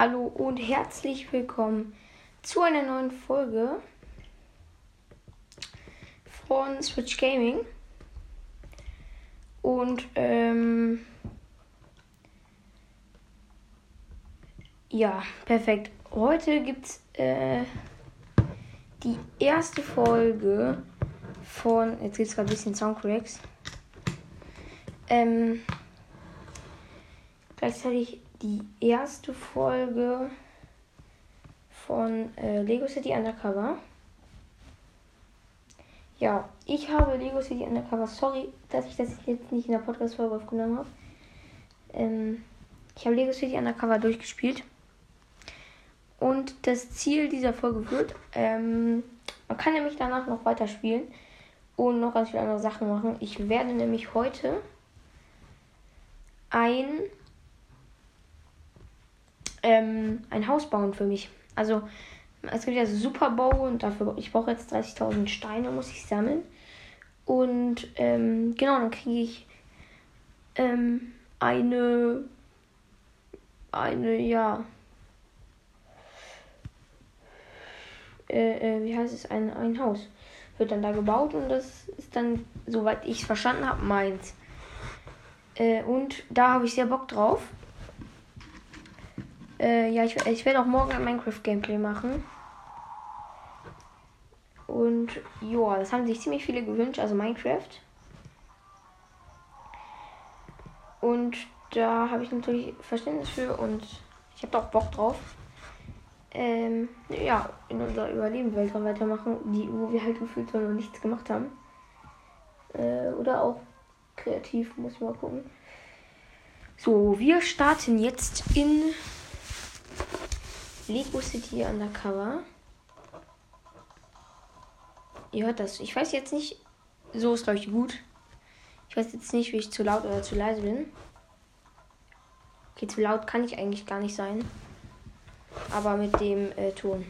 Hallo und herzlich willkommen zu einer neuen Folge von Switch Gaming. Und ähm, ja, perfekt. Heute gibt's äh, die erste Folge von. Jetzt gibt es gerade ein bisschen Soundcracks. Ähm, gleichzeitig die erste Folge von äh, Lego City Undercover. Ja, ich habe Lego City Undercover. Sorry, dass ich das jetzt nicht in der Podcast-Folge aufgenommen habe. Ähm, ich habe Lego City Undercover durchgespielt. Und das Ziel dieser Folge wird, ähm, man kann nämlich danach noch weiterspielen und noch ganz viele andere Sachen machen. Ich werde nämlich heute ein ähm, ein Haus bauen für mich. Also es gibt ja Superbau und dafür ich brauche jetzt 30.000 Steine muss ich sammeln. Und ähm, genau dann kriege ich ähm, eine eine ja äh, äh, wie heißt es ein ein Haus wird dann da gebaut und das ist dann soweit ich es verstanden habe meins. Äh, und da habe ich sehr Bock drauf äh, ja, ich, ich werde auch morgen ein Minecraft-Gameplay machen. Und ja, das haben sich ziemlich viele gewünscht, also Minecraft. Und da habe ich natürlich Verständnis für und ich habe auch Bock drauf. Ähm, ja, in unserer Überlebenswelt weitermachen, die, wo wir halt gefühlt noch nichts gemacht haben. Äh, oder auch kreativ, muss ich mal gucken. So, wir starten jetzt in Lego City Undercover. Ihr hört das. Ich weiß jetzt nicht. So ist, glaube ich, gut. Ich weiß jetzt nicht, wie ich zu laut oder zu leise bin. Okay, zu laut kann ich eigentlich gar nicht sein. Aber mit dem äh, Ton.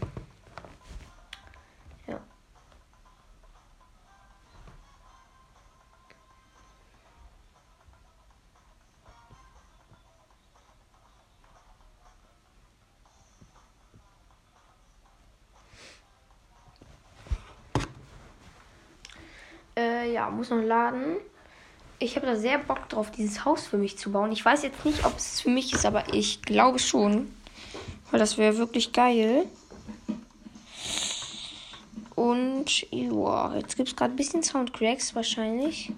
Ja, muss noch laden. Ich habe da sehr Bock drauf, dieses Haus für mich zu bauen. Ich weiß jetzt nicht, ob es für mich ist, aber ich glaube schon. Weil das wäre wirklich geil. Und ja, jetzt gibt es gerade ein bisschen Soundcracks wahrscheinlich.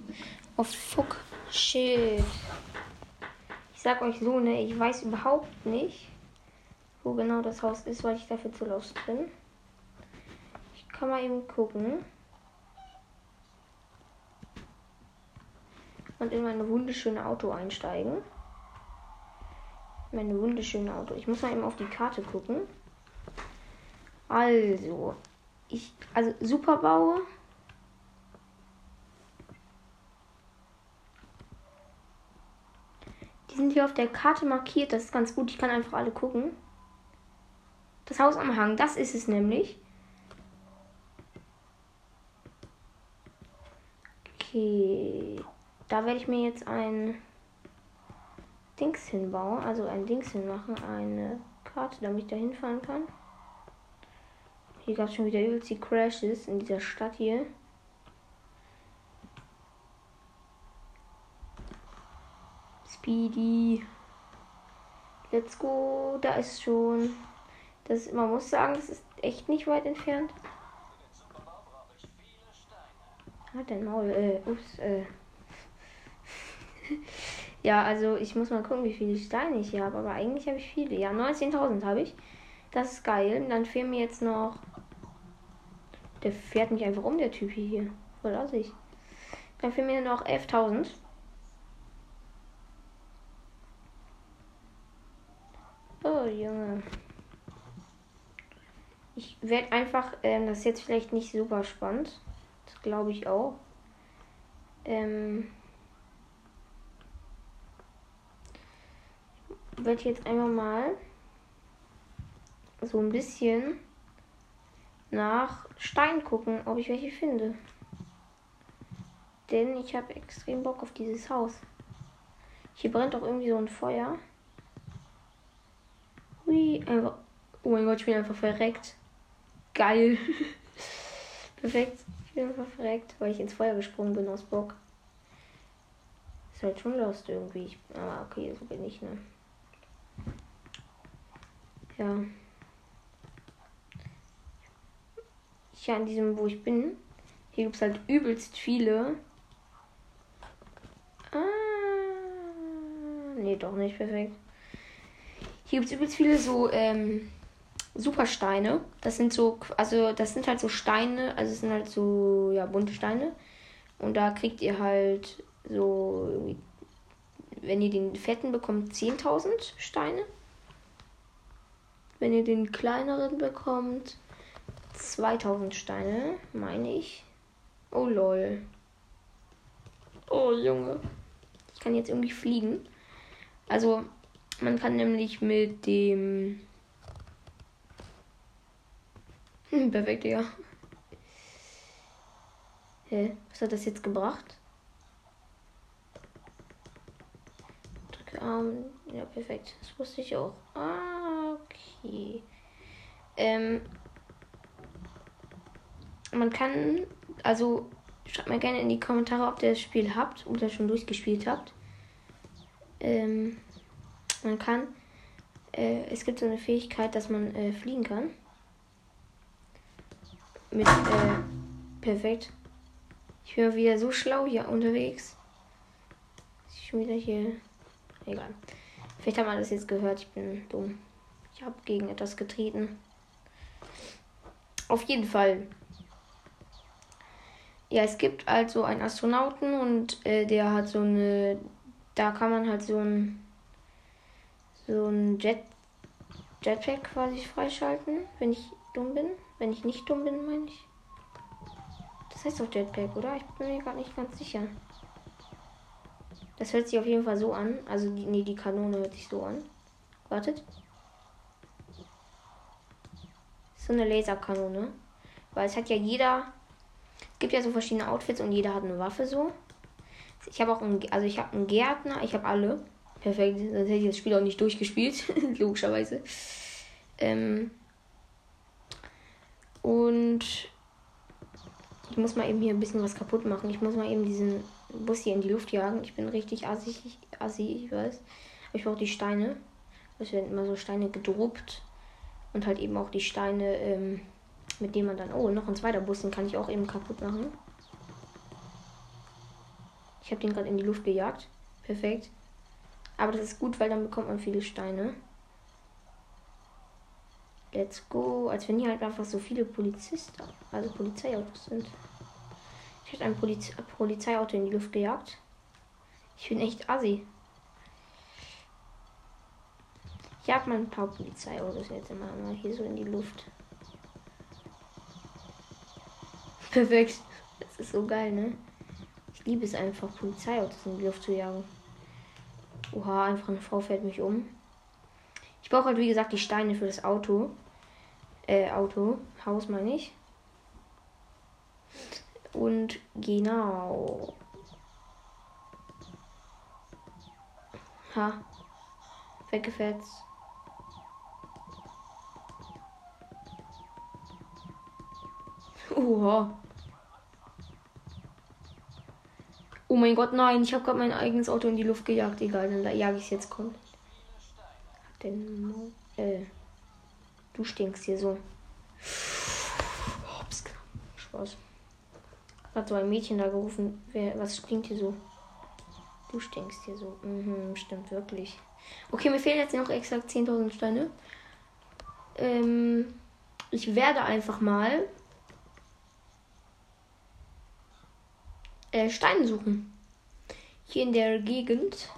Oh fuck. Shit. Ich sag euch so, ne, ich weiß überhaupt nicht, wo genau das Haus ist, weil ich dafür zu lost bin. Ich kann mal eben gucken. Und in mein wunderschöne Auto einsteigen. Meine wunderschöne Auto. Ich muss mal eben auf die Karte gucken. Also, ich, also Superbau. Die sind hier auf der Karte markiert. Das ist ganz gut. Ich kann einfach alle gucken. Das Haus am Hang, das ist es nämlich. Okay. Da werde ich mir jetzt ein Dings hinbauen, also ein Dings hinmachen, eine Karte, damit ich da hinfahren kann. Hier gab es schon wieder übelst die Crashes in dieser Stadt hier. Speedy. Let's go. Da ist schon. Das, man muss sagen, das ist echt nicht weit entfernt. Hat dein Maul. Äh, ups, äh. ja, also ich muss mal gucken, wie viele Steine ich hier habe. Aber eigentlich habe ich viele. Ja, 19.000 habe ich. Das ist geil. Dann fehlen mir jetzt noch. Der fährt mich einfach um, der Typ hier. Voll ich. Dann fehlen mir noch 11.000. Oh, Junge. Ich werde einfach, ähm, das ist jetzt vielleicht nicht super spannend. Das glaube ich auch. Ähm, werde jetzt einmal mal so ein bisschen nach Stein gucken, ob ich welche finde. Denn ich habe extrem Bock auf dieses Haus. Hier brennt doch irgendwie so ein Feuer. Hui. Einfach. Oh mein Gott, ich bin einfach verreckt. Geil. Perfekt. Ich bin einfach verreckt, weil ich ins Feuer gesprungen bin aus Bock. Ist halt schon lost irgendwie. Ich, ah, okay, so bin ich, ne? Ja. Ja, in diesem, wo ich bin, hier gibt es halt übelst viele. Ah, nee, doch nicht perfekt. Hier gibt es übelst viele so ähm, Supersteine. Das sind so, also das sind halt so Steine, also es sind halt so, ja, bunte Steine. Und da kriegt ihr halt so, wenn ihr den fetten bekommt, 10.000 Steine. Wenn ihr den kleineren bekommt, 2000 Steine, meine ich. Oh lol. Oh Junge. Ich kann jetzt irgendwie fliegen. Also, man kann nämlich mit dem. Hm, perfekt, ja. Hä? Was hat das jetzt gebracht? Drücke Arm. Ja, perfekt. Das wusste ich auch. Ah, okay. Ähm, man kann, also schreibt mir gerne in die Kommentare, ob ihr das Spiel habt oder schon durchgespielt habt. Ähm, man kann, äh, es gibt so eine Fähigkeit, dass man äh, fliegen kann. Mit, äh, perfekt. Ich bin wieder so schlau hier unterwegs. Ich schon wieder hier. Egal. Vielleicht hat man das jetzt gehört. Ich bin dumm. Ich habe gegen etwas getreten. Auf jeden Fall ja, es gibt also einen Astronauten und äh, der hat so eine. Da kann man halt so ein. So ein Jet, Jetpack quasi freischalten, wenn ich dumm bin. Wenn ich nicht dumm bin, meine ich. Das heißt doch Jetpack, oder? Ich bin mir gerade nicht ganz sicher. Das hört sich auf jeden Fall so an. Also, die, nee, die Kanone hört sich so an. Wartet. So eine Laserkanone. Weil es hat ja jeder gibt ja so verschiedene Outfits und jeder hat eine Waffe so. Ich habe auch einen, also ich habe einen Gärtner, ich habe alle. Perfekt, sonst hätte ich das Spiel auch nicht durchgespielt, logischerweise. Ähm und ich muss mal eben hier ein bisschen was kaputt machen. Ich muss mal eben diesen Bus hier in die Luft jagen. Ich bin richtig assi, assi ich weiß. Aber ich brauche die Steine. Es werden immer so Steine gedruckt. Und halt eben auch die Steine ähm, mit dem man dann. Oh, noch ein zweiter Bus, den kann ich auch eben kaputt machen. Ich habe den gerade in die Luft gejagt. Perfekt. Aber das ist gut, weil dann bekommt man viele Steine. Let's go. Als wenn hier halt einfach so viele Polizisten, also Polizeiautos sind. Ich habe ein Poliz Polizeiauto in die Luft gejagt. Ich bin echt assi. Ich mal ein paar Polizeiautos jetzt immer mal hier so in die Luft. Perfekt. Das ist so geil, ne? Ich liebe es einfach, Polizeiautos in die Luft zu jagen. Oha, einfach eine Frau fällt mich um. Ich brauche halt, wie gesagt, die Steine für das Auto. Äh, Auto. Haus meine ich. Und genau. Ha. Weggefetzt. Oha. Oh mein Gott, nein, ich habe gerade mein eigenes Auto in die Luft gejagt. Egal, dann jage ich es jetzt komplett. Denn, äh, du stinkst hier so. Hops, Spaß. Hat so ein Mädchen da gerufen. Wer, was stinkt hier so? Du stinkst hier so. Mhm, stimmt wirklich. Okay, mir fehlen jetzt noch exakt 10.000 Steine. Ähm, ich werde einfach mal äh, Steine suchen. Hier in der Gegend.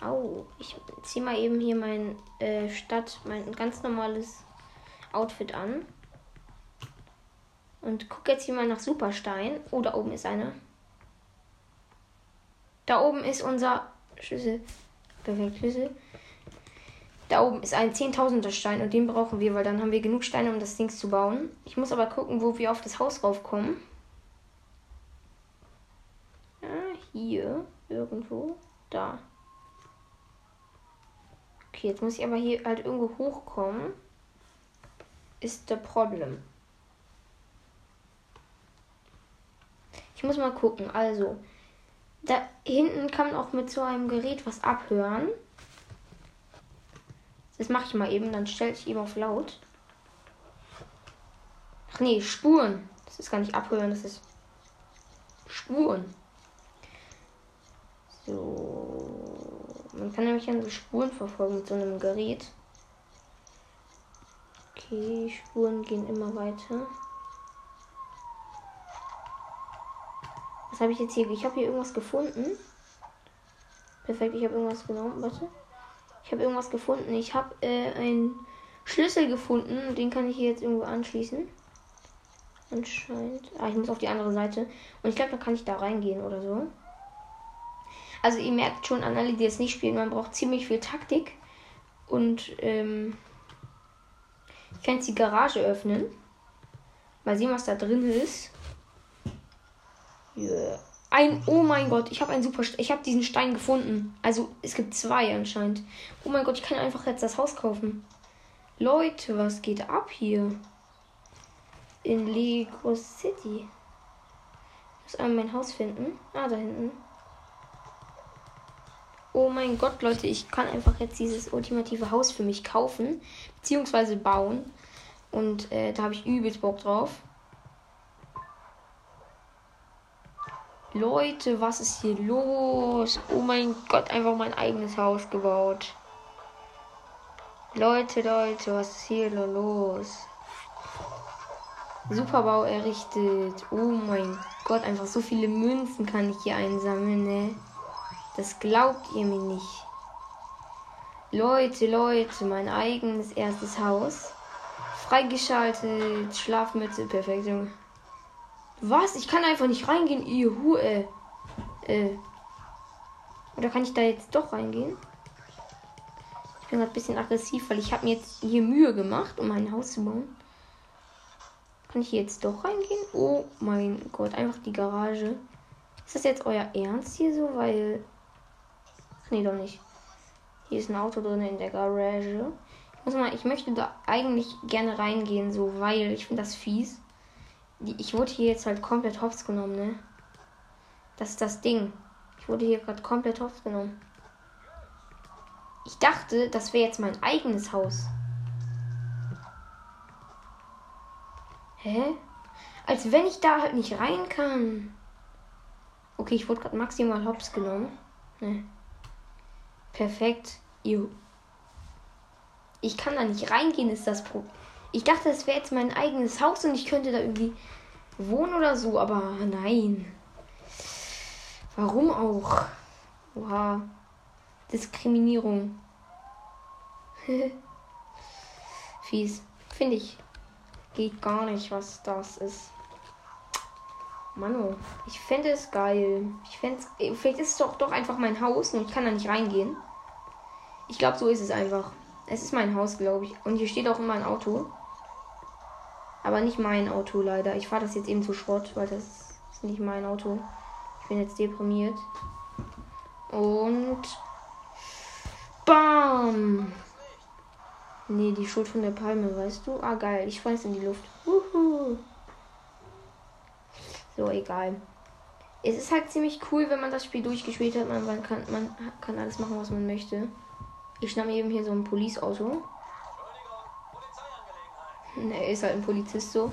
Au, ich ziehe mal eben hier mein äh, Stadt, mein ganz normales Outfit an. Und gucke jetzt hier mal nach Superstein. Oh, da oben ist einer. Da oben ist unser Schlüssel. Perfekt, Schlüssel. Da oben ist ein 10.000er Stein und den brauchen wir, weil dann haben wir genug Steine, um das Ding zu bauen. Ich muss aber gucken, wo wir auf das Haus raufkommen. Hier irgendwo. Da. Okay, jetzt muss ich aber hier halt irgendwo hochkommen. Ist der Problem. Ich muss mal gucken. Also, da hinten kann man auch mit so einem Gerät was abhören. Das mache ich mal eben, dann stelle ich eben auf laut. Ach nee, Spuren. Das ist gar nicht abhören, das ist Spuren. So. Man kann nämlich an so Spuren verfolgen mit so einem Gerät. Okay, Spuren gehen immer weiter. Was habe ich jetzt hier? Ich habe hier irgendwas gefunden. Perfekt, ich habe irgendwas genommen. Warte. Ich habe irgendwas gefunden. Ich habe äh, einen Schlüssel gefunden. Den kann ich hier jetzt irgendwo anschließen. Anscheinend. Ah, ich muss auf die andere Seite. Und ich glaube, da kann ich da reingehen oder so. Also ihr merkt schon an alle, die jetzt nicht spielen, man braucht ziemlich viel Taktik. Und ähm, ich kann jetzt die Garage öffnen. Mal sehen, was da drin ist. Yeah. Ein, oh mein Gott, ich habe einen super, ich habe diesen Stein gefunden. Also es gibt zwei anscheinend. Oh mein Gott, ich kann einfach jetzt das Haus kaufen. Leute, was geht ab hier? In Lego City. Ich muss einmal mein Haus finden. Ah, da hinten. Oh mein Gott, Leute, ich kann einfach jetzt dieses ultimative Haus für mich kaufen. Beziehungsweise bauen. Und äh, da habe ich übelst Bock drauf. Leute, was ist hier los? Oh mein Gott, einfach mein eigenes Haus gebaut. Leute, Leute, was ist hier los? Superbau errichtet. Oh mein Gott, einfach so viele Münzen kann ich hier einsammeln, ne? Das glaubt ihr mir nicht. Leute, Leute, mein eigenes erstes Haus. Freigeschaltet, Schlafmütze, perfekt, Junge. Was? Ich kann einfach nicht reingehen. Juhu, äh. Äh. Oder kann ich da jetzt doch reingehen? Ich bin gerade ein bisschen aggressiv, weil ich habe mir jetzt hier Mühe gemacht, um ein Haus zu bauen. Kann ich hier jetzt doch reingehen? Oh mein Gott, einfach die Garage. Ist das jetzt euer Ernst hier so? Weil. Ach nee, doch nicht. Hier ist ein Auto drin in der Garage. Ich muss mal, ich möchte da eigentlich gerne reingehen, so, weil ich finde das fies ich wurde hier jetzt halt komplett hops genommen, ne? Das ist das Ding. Ich wurde hier gerade komplett hops genommen. Ich dachte, das wäre jetzt mein eigenes Haus. Hä? Als wenn ich da halt nicht rein kann. Okay, ich wurde gerade maximal hops genommen. Ne. Perfekt. Juhu. Ich kann da nicht reingehen, ist das Problem. Ich dachte, es wäre jetzt mein eigenes Haus und ich könnte da irgendwie wohnen oder so, aber nein. Warum auch? Oha. Diskriminierung. Fies. Finde ich. Geht gar nicht, was das ist. Mano, ich fände es geil. Ich fände es. Vielleicht ist es doch, doch einfach mein Haus und ich kann da nicht reingehen. Ich glaube, so ist es einfach. Es ist mein Haus, glaube ich. Und hier steht auch immer ein Auto. Aber nicht mein Auto leider. Ich fahre das jetzt eben zu Schrott, weil das ist nicht mein Auto. Ich bin jetzt deprimiert. Und. Bam! Nee, die Schuld von der Palme, weißt du? Ah, geil. Ich schmeiß in die Luft. Uhu. So, egal. Es ist halt ziemlich cool, wenn man das Spiel durchgespielt hat. Man, kann, man kann alles machen, was man möchte. Ich schnapp eben hier so ein Police-Auto. Er ist halt ein Polizist so.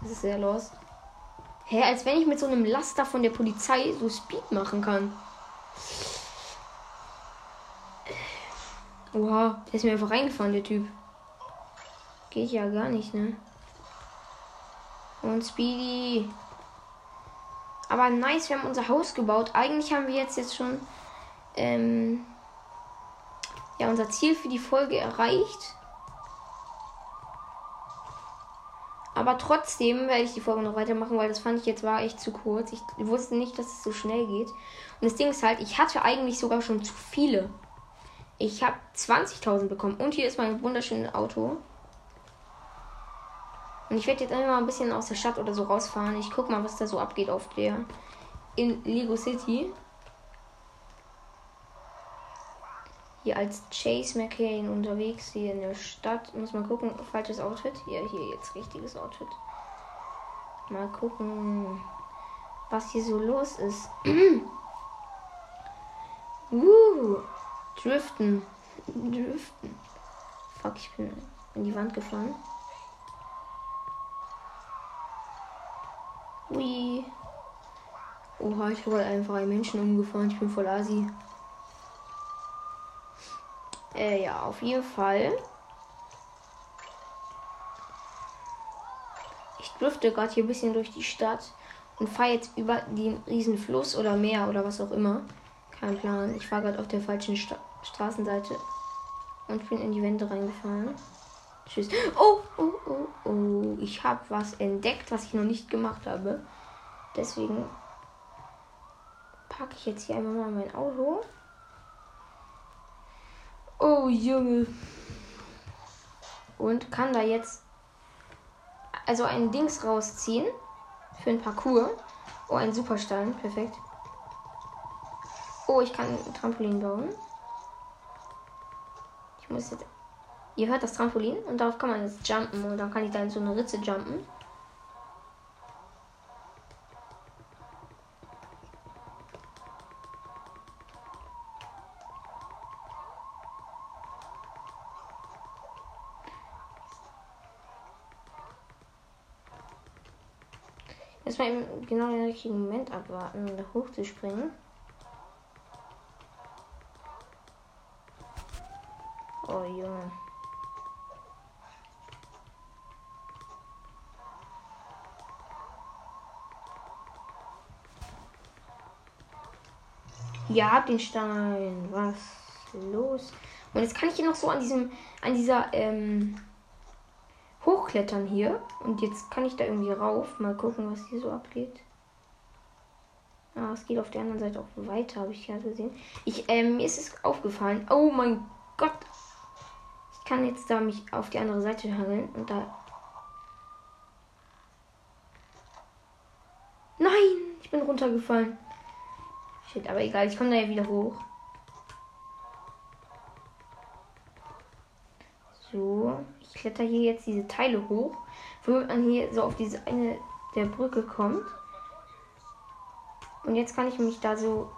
Das ist sehr lost. Hä, als wenn ich mit so einem Laster von der Polizei so Speed machen kann. Oha, der ist mir einfach reingefahren, der Typ. Geht ja gar nicht, ne? Und Speedy. Aber nice, wir haben unser Haus gebaut. Eigentlich haben wir jetzt jetzt schon ähm, ja unser Ziel für die Folge erreicht. Aber trotzdem werde ich die Folge noch weitermachen, weil das fand ich jetzt war echt zu kurz. Ich wusste nicht, dass es so schnell geht. Und das Ding ist halt, ich hatte eigentlich sogar schon zu viele. Ich habe 20.000 bekommen. Und hier ist mein wunderschönes Auto. Und ich werde jetzt einfach mal ein bisschen aus der Stadt oder so rausfahren. Ich guck mal, was da so abgeht auf der. In Lego City. Hier als Chase McCain unterwegs, hier in der Stadt. Muss mal gucken, falsches Outfit. Ja, hier jetzt richtiges Outfit. Mal gucken, was hier so los ist. uh, driften. Driften. Fuck, ich bin in die Wand gefahren. Ui. Oha, ich habe einfach einen Menschen umgefahren. Ich bin voll Asi. Äh, ja, auf jeden Fall. Ich drifte gerade hier ein bisschen durch die Stadt und fahre jetzt über den riesen Fluss oder Meer oder was auch immer. Kein Plan. Ich fahre gerade auf der falschen Sta Straßenseite und bin in die Wände reingefahren. Tschüss. Oh, oh, oh, oh. Ich habe was entdeckt, was ich noch nicht gemacht habe. Deswegen packe ich jetzt hier einmal mal mein Auto. Oh, Junge. Und kann da jetzt also ein Dings rausziehen für ein Parcours. Oh, ein Superstein. Perfekt. Oh, ich kann ein Trampolin bauen. Ich muss jetzt. Ihr hört das Trampolin und darauf kann man jetzt jumpen und dann kann ich da in so eine Ritze jumpen. Erstmal eben genau den richtigen Moment abwarten, um hochzuspringen. Oh Junge. Ja, hab den Stein. Was los? Und jetzt kann ich hier noch so an diesem, an dieser, ähm, hochklettern hier. Und jetzt kann ich da irgendwie rauf. Mal gucken, was hier so abgeht. Ah, es geht auf der anderen Seite auch weiter, habe ich ja gesehen. Ich, ähm, mir ist es aufgefallen. Oh mein Gott. Ich kann jetzt da mich auf die andere Seite hangeln und da. Nein, ich bin runtergefallen. Shit, aber egal, ich komme da ja wieder hoch. So, ich kletter hier jetzt diese Teile hoch, womit man hier so auf diese eine der Brücke kommt. Und jetzt kann ich mich da so.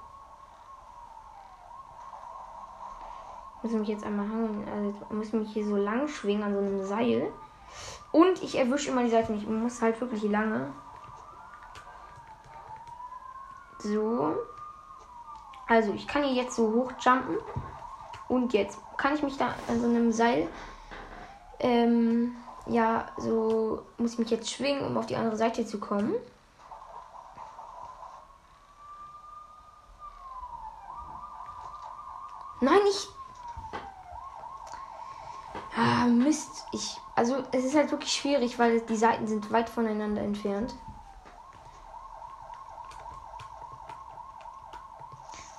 Muss mich jetzt einmal hangen. Also muss mich hier so lang schwingen an so einem Seil. Und ich erwische immer die Seite nicht. Ich muss halt wirklich lange. So. Also ich kann hier jetzt so hoch jumpen. Und jetzt kann ich mich da an so einem Seil ähm, ja, so muss ich mich jetzt schwingen, um auf die andere Seite zu kommen. Nein, ich. Ah, Mist. Ich. Also, es ist halt wirklich schwierig, weil die Seiten sind weit voneinander entfernt.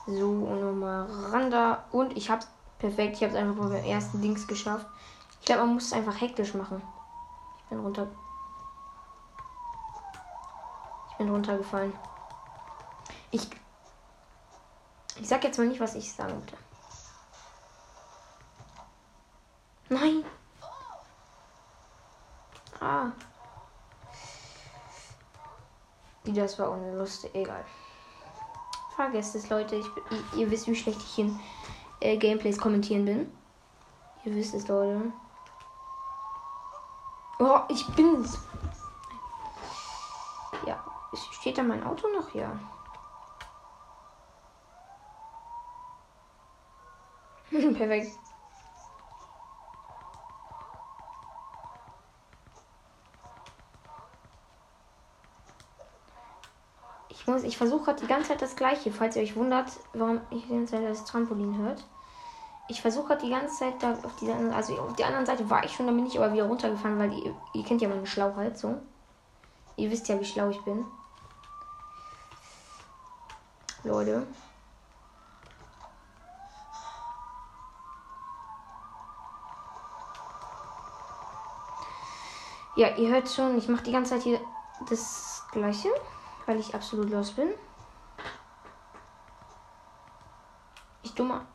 So, nochmal ran da. Und ich hab's perfekt. Ich hab's einfach beim ersten Dings geschafft. Glaube, man muss es einfach hektisch machen. Ich bin runter. Ich bin runtergefallen. Ich. Ich sag jetzt mal nicht, was ich sagen würde. Nein. Ah. Das war ohne Lust. Egal. Vergesst es, Leute. Ich, ihr, ihr wisst, wie schlecht ich in äh, Gameplays kommentieren bin. Ihr wisst es, Leute. Oh, ich bin's. Ja, steht da mein Auto noch hier? Perfekt. Ich muss, ich versuche gerade die ganze Zeit das gleiche, falls ihr euch wundert, warum ich die ganze Zeit das Trampolin hört. Ich versuche die ganze Zeit da auf dieser also auf der anderen Seite war ich schon, da bin ich aber wieder runtergefallen, weil ihr, ihr kennt ja meine Schlauheit so. Ihr wisst ja, wie schlau ich bin. Leute. Ja, ihr hört schon, ich mache die ganze Zeit hier das gleiche, weil ich absolut los bin. Ich dummer.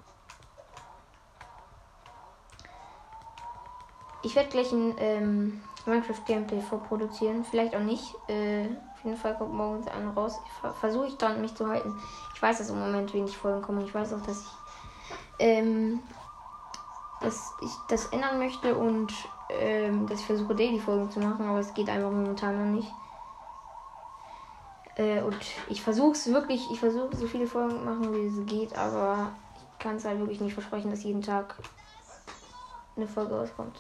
Ich werde gleich ein ähm, Minecraft Gameplay vorproduzieren. Vielleicht auch nicht. Äh, auf jeden Fall kommt morgens einer raus. Versuche ich dann mich zu halten. Ich weiß, dass im Moment wenig Folgen kommen. Ich weiß auch, dass ich, ähm, dass ich das ändern möchte und ähm, dass ich versuche, Daily Folgen zu machen, aber es geht einfach momentan noch nicht. Äh, und ich versuche es wirklich, ich versuche so viele Folgen zu machen, wie es geht, aber ich kann es halt wirklich nicht versprechen, dass jeden Tag eine Folge rauskommt.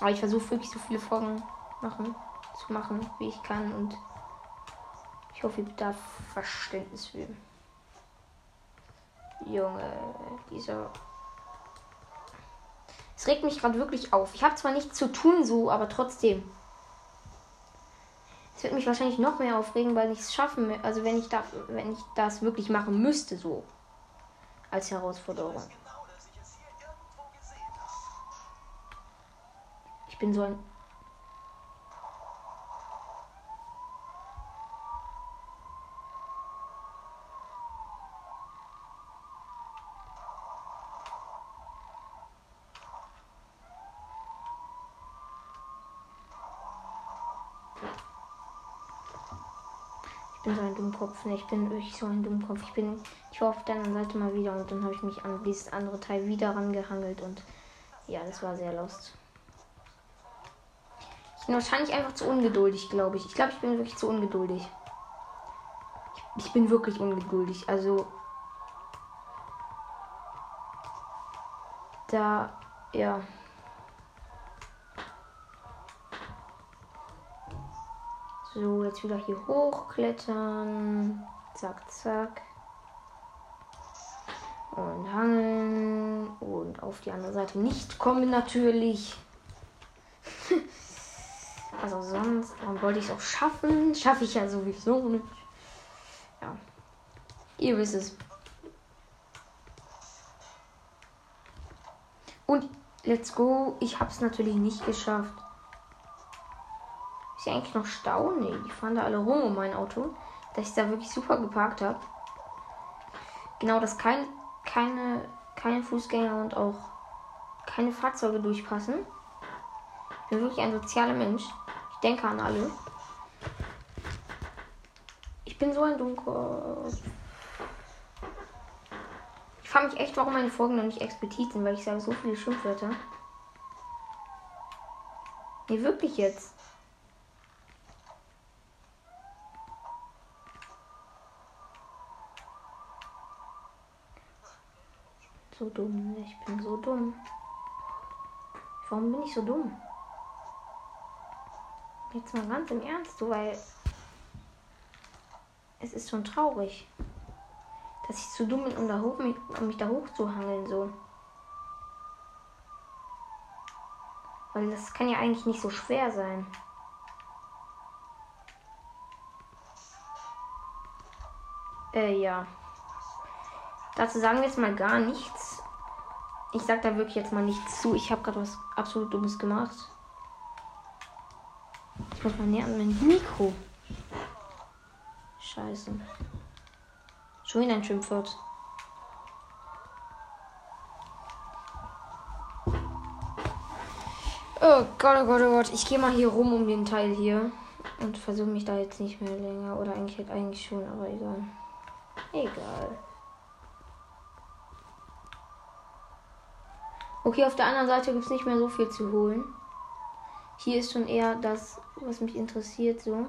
Aber ich versuche wirklich so viele Folgen machen, zu machen, wie ich kann und ich hoffe, ihr da Verständnis für. Junge, dieser. Es regt mich gerade wirklich auf. Ich habe zwar nichts zu tun so, aber trotzdem. Es wird mich wahrscheinlich noch mehr aufregen, weil ich es schaffen, also wenn ich da, wenn ich das wirklich machen müsste so als Herausforderung. Bin so ein. Ich bin so ein Dummkopf. Ne, ich bin wirklich so ein Dummkopf. Ich bin. Ich war auf der anderen Seite mal wieder und dann habe ich mich an dieses andere Teil wieder rangehangelt und ja, das war sehr lost bin wahrscheinlich einfach zu ungeduldig, glaube ich. Ich glaube, ich bin wirklich zu ungeduldig. Ich, ich bin wirklich ungeduldig. Also. Da, ja. So, jetzt wieder hier hochklettern. Zack, zack. Und hangeln. Und auf die andere Seite nicht kommen natürlich. Also sonst, wollte ich es auch schaffen? Schaffe ich ja sowieso nicht. Ja. Ihr wisst es. Und let's go. Ich habe es natürlich nicht geschafft. Ist ja eigentlich noch Stau? Nee, die fahren da alle rum um mein Auto. Dass ich da wirklich super geparkt habe. Genau, dass kein, keine, keine Fußgänger und auch keine Fahrzeuge durchpassen. Ich bin wirklich ein sozialer Mensch denke an alle. Ich bin so ein Dummkopf. Ich frage mich echt, warum meine Folgen noch nicht explizit sind, weil ich sage so viele Schimpfwörter. Nee, wirklich jetzt. So dumm. Ich bin so dumm. Warum bin ich so dumm? Jetzt mal ganz im Ernst, du, weil es ist schon traurig, dass ich zu dumm bin, um, da hoch, um mich da hochzuhangeln, so. Weil das kann ja eigentlich nicht so schwer sein. Äh, ja. Dazu sagen wir jetzt mal gar nichts. Ich sag da wirklich jetzt mal nichts zu. Ich habe gerade was absolut Dummes gemacht. Ich muss mal näher an mein Mikro. Scheiße. Schon wieder ein Schimpfwort. Oh Gott, oh Gott, oh Gott. Ich gehe mal hier rum um den Teil hier. Und versuche mich da jetzt nicht mehr länger. Oder eigentlich, eigentlich schon, aber egal. Egal. Okay, auf der anderen Seite gibt es nicht mehr so viel zu holen. Hier ist schon eher das, was mich interessiert, so.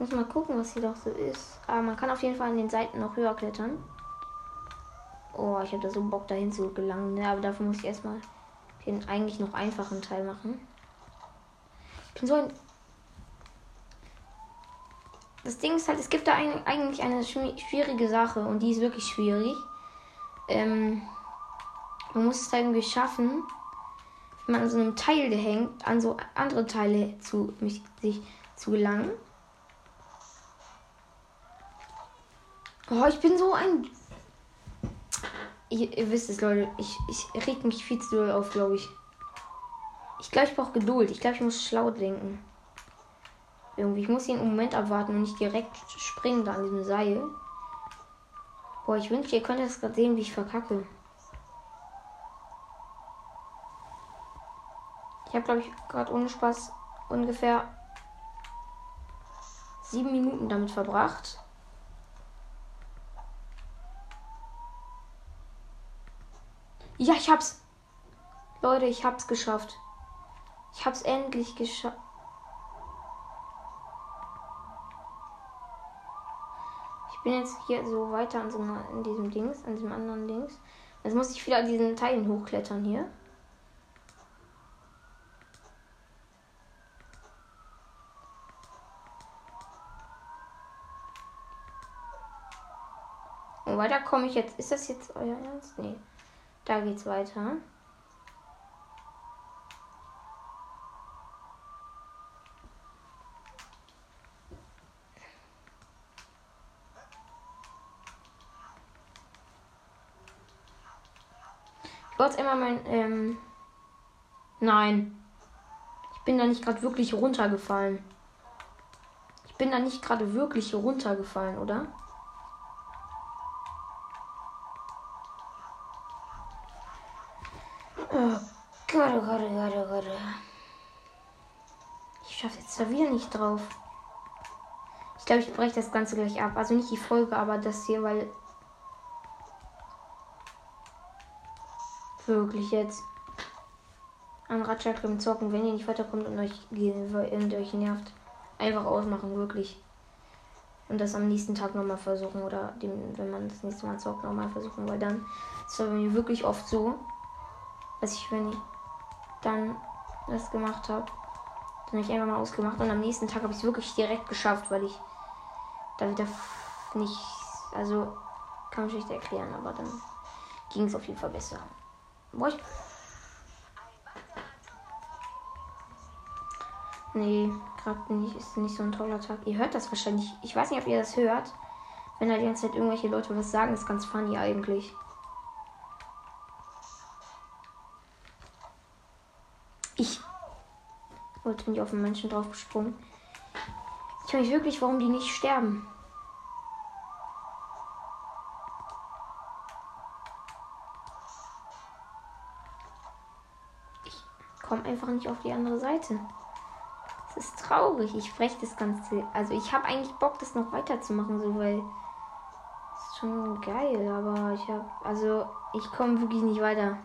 Muss mal gucken, was hier doch so ist. Aber man kann auf jeden Fall an den Seiten noch höher klettern. Oh, ich habe da so Bock dahin zu gelangen. Ne? Aber dafür muss ich erstmal den eigentlich noch einfachen Teil machen. Ich bin so ein. Das Ding ist halt, es gibt da ein, eigentlich eine schwierige Sache und die ist wirklich schwierig. Ähm, man muss es irgendwie schaffen, man an so einem Teil hängt, an so andere Teile zu mich, sich zu gelangen. Oh, ich bin so ein. Ihr, ihr wisst es, Leute. Ich, ich reg mich viel zu doll auf, glaube ich. Ich glaube, ich brauche Geduld. Ich glaube, ich muss schlau denken. Irgendwie. Ich muss hier einen Moment abwarten und nicht direkt springen da an diesem Seil. Boah, ich wünschte, ihr könnt das gerade sehen, wie ich verkacke. Ich habe, glaube ich, gerade ohne Spaß ungefähr sieben Minuten damit verbracht. Ja, ich hab's. Leute, ich hab's geschafft. Ich hab's endlich geschafft. Ich bin jetzt hier so weiter an so einer, in diesem Dings, an diesem anderen Dings. Jetzt muss ich wieder an diesen Teilen hochklettern hier. Weiter komme ich jetzt. Ist das jetzt euer Ernst? Nee. Da geht's weiter. Ich wollte immer mein. Ähm Nein. Ich bin da nicht gerade wirklich runtergefallen. Ich bin da nicht gerade wirklich runtergefallen, oder? Oh Gott, oh Gott, oh Gott, oh Gott. Ich schaffe jetzt da wieder nicht drauf. Ich glaube, ich breche das Ganze gleich ab. Also nicht die Folge, aber das hier, weil. Wirklich jetzt. An Ratschlag zocken, wenn ihr nicht weiterkommt und euch, und euch nervt. Einfach ausmachen, wirklich. Und das am nächsten Tag nochmal versuchen. Oder dem, wenn man das nächste Mal zockt, nochmal versuchen. Weil dann ist es bei mir wirklich oft so, dass ich, wenn ich dann das gemacht habe, dann habe ich einfach mal ausgemacht und am nächsten Tag habe ich es wirklich direkt geschafft, weil ich da wieder nicht, also kann man schlecht erklären, aber dann ging es auf jeden Fall besser. Boah, ich Nee, gerade nicht, ist nicht so ein toller Tag. Ihr hört das wahrscheinlich. Ich weiß nicht, ob ihr das hört. Wenn da die ganze Zeit irgendwelche Leute was sagen, ist ganz funny eigentlich. Ich wollte bin ich auf den Menschen drauf gesprungen. Ich weiß wirklich, warum die nicht sterben. Ich komme einfach nicht auf die andere Seite. Es ist traurig. Ich spreche das Ganze. Also ich habe eigentlich Bock, das noch weiterzumachen, so weil schon geil, aber ich habe also ich komme wirklich nicht weiter.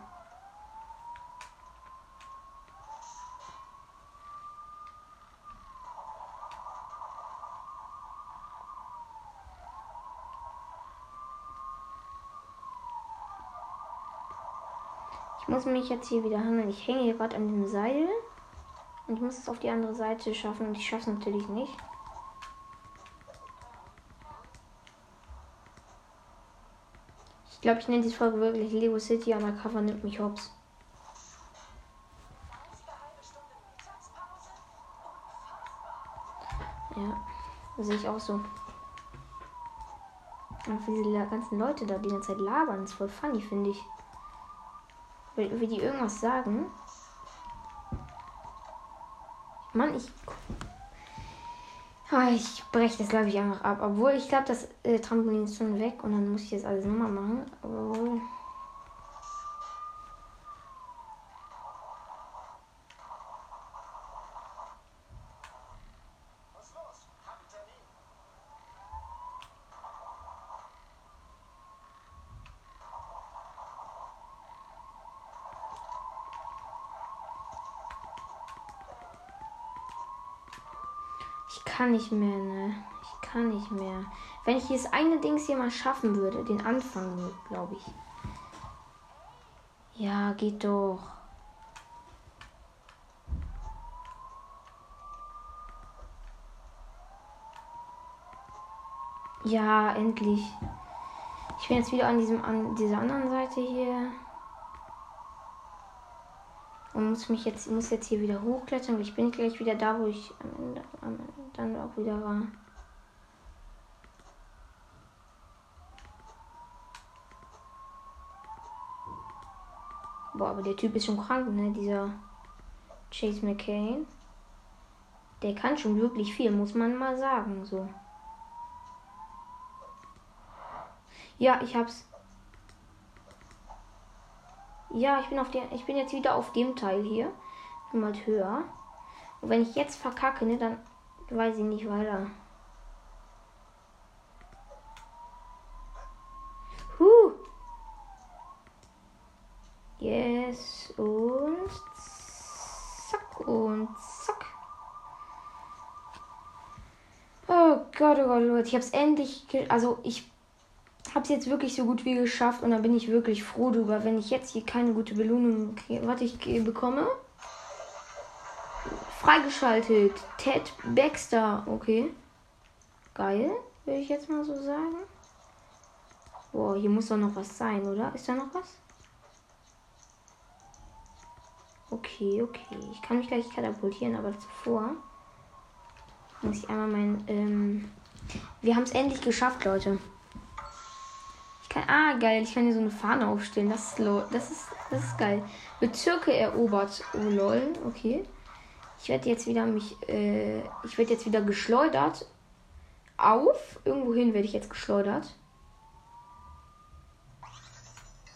Muss mich jetzt hier wieder handeln. Ich hänge hier gerade an dem Seil. Und ich muss es auf die andere Seite schaffen. Und ich schaffe es natürlich nicht. Ich glaube, ich nenne diese Folge wirklich Lego City Undercover nimmt mich hops. Ja, sehe ich auch so. Und diese ganzen Leute da die ganze Zeit labern, ist voll funny, finde ich. Wie, wie die irgendwas sagen. Mann, ich. Oh, ich breche das, glaube ich, einfach ab. Obwohl, ich glaube, das äh, Trampolin ist schon weg und dann muss ich jetzt alles nochmal machen. Obwohl. Ich kann nicht mehr, ne? Ich kann nicht mehr. Wenn ich das eine Dings hier mal schaffen würde, den Anfang, glaube ich. Ja, geht doch. Ja, endlich. Ich bin jetzt wieder an diesem an dieser anderen Seite hier. Und muss mich jetzt, muss jetzt hier wieder hochklettern. Ich bin gleich wieder da, wo ich am Ende, am Ende dann auch wieder war. Boah, aber der Typ ist schon krank, ne? Dieser Chase McCain. Der kann schon wirklich viel, muss man mal sagen, so. Ja, ich hab's. Ja, ich bin auf der. Ich bin jetzt wieder auf dem Teil hier. Niemals höher. Und wenn ich jetzt verkacke, ne, dann weiß ich nicht weiter. Huh. Yes. Und zack und zack. Oh Gott, oh Gott, Leute. Ich habe es endlich. Also, ich habe es jetzt wirklich so gut wie geschafft. Und da bin ich wirklich froh drüber, wenn ich jetzt hier keine gute Belohnung. Warte, ich bekomme. Freigeschaltet. Ted Baxter. Okay. Geil, würde ich jetzt mal so sagen. Boah, hier muss doch noch was sein, oder? Ist da noch was? Okay, okay. Ich kann mich gleich katapultieren, aber zuvor muss ich einmal mein. Ähm wir haben es endlich geschafft, Leute. Ah, geil. Ich kann hier so eine Fahne aufstellen. Das ist, das ist, das ist geil. Bezirke erobert. Oh lol. Okay. Ich werde jetzt wieder mich, äh, ich werde jetzt wieder geschleudert. Auf. Irgendwohin werde ich jetzt geschleudert.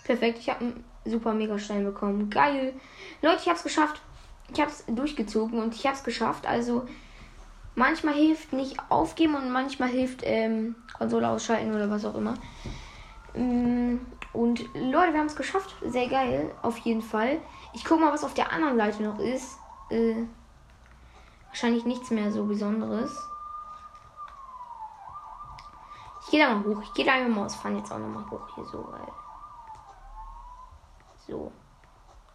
Perfekt, ich habe einen super Mega-Stein bekommen. Geil. Leute, ich habe es geschafft. Ich habe es durchgezogen und ich habe es geschafft. Also manchmal hilft nicht aufgeben und manchmal hilft ähm, Konsole ausschalten oder was auch immer. Mm, und Leute, wir haben es geschafft. Sehr geil, auf jeden Fall. Ich gucke mal, was auf der anderen Seite noch ist. Äh, Wahrscheinlich nichts mehr so Besonderes. Ich gehe da mal hoch. Ich gehe da einfach mal aus Fahren jetzt auch nochmal hoch hier so, weil. So.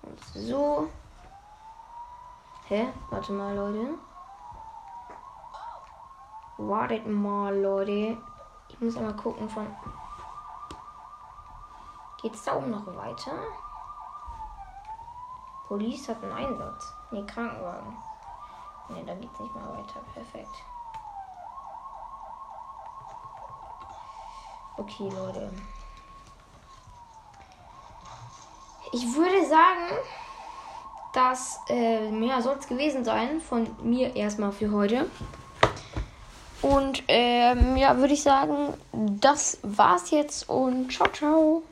Und so. Hä? Warte mal, Leute. Wartet mal, Leute. Ich muss einmal gucken von. Geht's da oben noch weiter? Police hat einen Einsatz. Nee, Krankenwagen. Ne, da geht's nicht mehr weiter. Perfekt. Okay, Leute. Ich würde sagen, das äh, mehr soll es gewesen sein von mir erstmal für heute. Und ähm, ja, würde ich sagen, das war's jetzt und ciao, ciao.